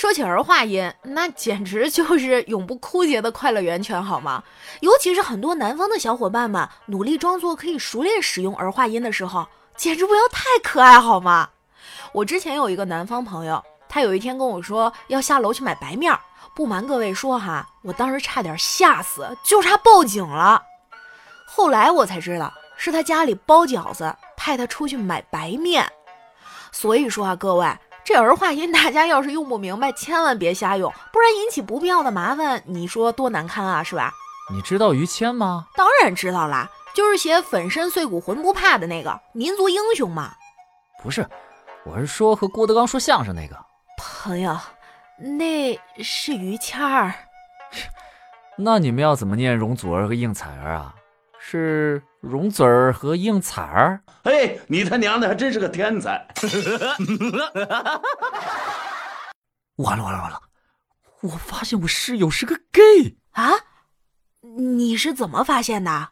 说起儿化音，那简直就是永不枯竭的快乐源泉，好吗？尤其是很多南方的小伙伴们努力装作可以熟练使用儿化音的时候，简直不要太可爱，好吗？我之前有一个南方朋友，他有一天跟我说要下楼去买白面儿，不瞒各位说哈，我当时差点吓死，就差报警了。后来我才知道，是他家里包饺子，派他出去买白面。所以说啊，各位。这儿化音，大家要是用不明白，千万别瞎用，不然引起不必要的麻烦，你说多难堪啊，是吧？你知道于谦吗？当然知道啦，就是写粉身碎骨浑不怕的那个民族英雄嘛。不是，我是说和郭德纲说相声那个朋友，那是于谦儿。那你们要怎么念容祖儿和应采儿啊？是容嘴儿和硬彩儿。哎，你他娘的还真是个天才！完了完了完了！我发现我室友是个 gay 啊！你是怎么发现的？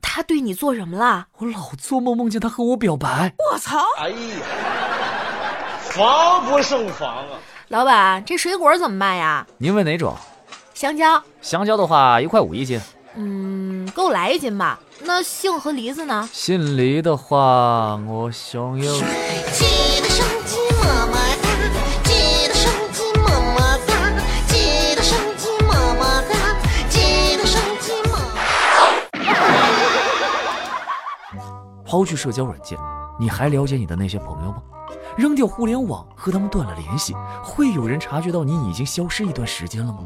他对你做什么了？我老做梦梦见他和我表白。我操！哎呀，防不胜防啊！老板，这水果怎么卖呀？您问哪种？香蕉。香蕉的话，一块五一斤。嗯，给我来一斤吧。那杏和梨子呢？杏梨的话，我想要。记得手机么么哒，记得手机么么哒，记得手机么么哒，记得手机么。抛去社交软件，你还了解你的那些朋友吗？扔掉互联网，和他们断了联系，会有人察觉到你已经消失一段时间了吗？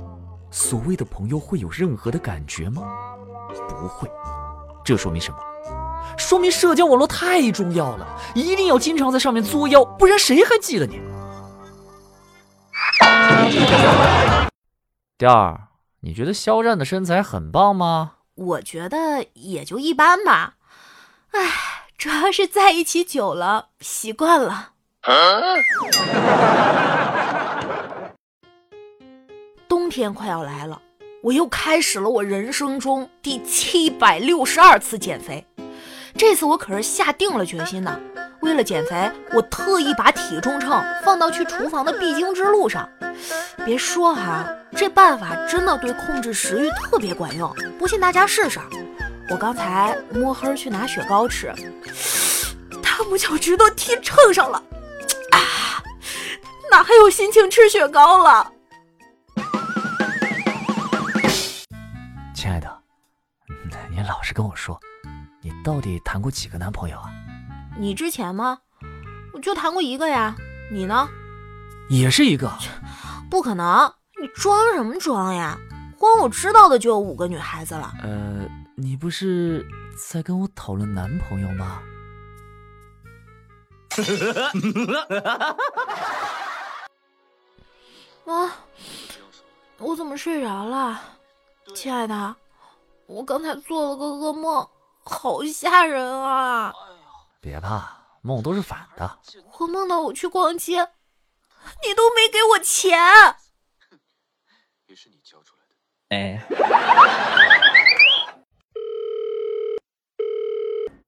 所谓的朋友会有任何的感觉吗？不会，这说明什么？说明社交网络太重要了，一定要经常在上面作妖，不然谁还记得你？第二，你觉得肖战的身材很棒吗？我觉得也就一般吧。唉，主要是在一起久了，习惯了。冬天快要来了，我又开始了我人生中第七百六十二次减肥。这次我可是下定了决心呢，为了减肥，我特意把体重秤放到去厨房的必经之路上。别说哈，这办法真的对控制食欲特别管用，不信大家试试。我刚才摸黑去拿雪糕吃，他不就知道踢秤上了，啊，哪还有心情吃雪糕了？你老实跟我说，你到底谈过几个男朋友啊？你之前吗？我就谈过一个呀。你呢？也是一个。不可能，你装什么装呀？光我知道的就有五个女孩子了。呃，你不是在跟我讨论男朋友吗？啊！我怎么睡着了？亲爱的，我刚才做了个噩梦，好吓人啊！别怕，梦都是反的。我梦到我去逛街，你都没给我钱。也是你教出来的。哎，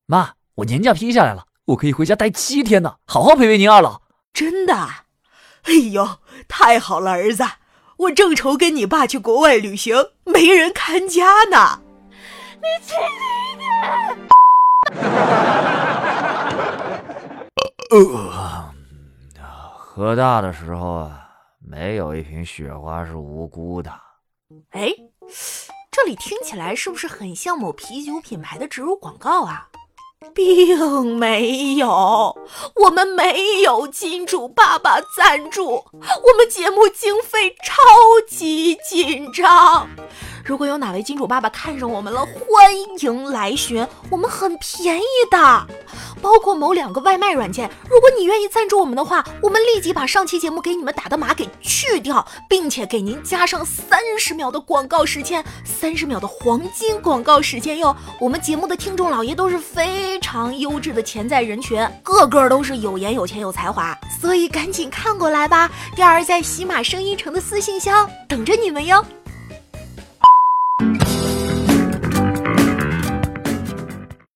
妈，我年假批下来了，我可以回家待七天呢，好好陪陪您二老。真的？哎呦，太好了，儿子。我正愁跟你爸去国外旅行没人看家呢，你轻一点。呃，喝大的时候啊，没有一瓶雪花是无辜的。哎，这里听起来是不是很像某啤酒品牌的植入广告啊？并没有，我们没有金主爸爸赞助，我们节目经费超级紧张。如果有哪位金主爸爸看上我们了，欢迎来寻，我们很便宜的。包括某两个外卖软件，如果你愿意赞助我们的话，我们立即把上期节目给你们打的码给去掉，并且给您加上三十秒的广告时间，三十秒的黄金广告时间哟。我们节目的听众老爷都是非常优质的潜在人群，个个都是有颜有钱有才华，所以赶紧看过来吧。第二，在喜马声音城的私信箱等着你们哟。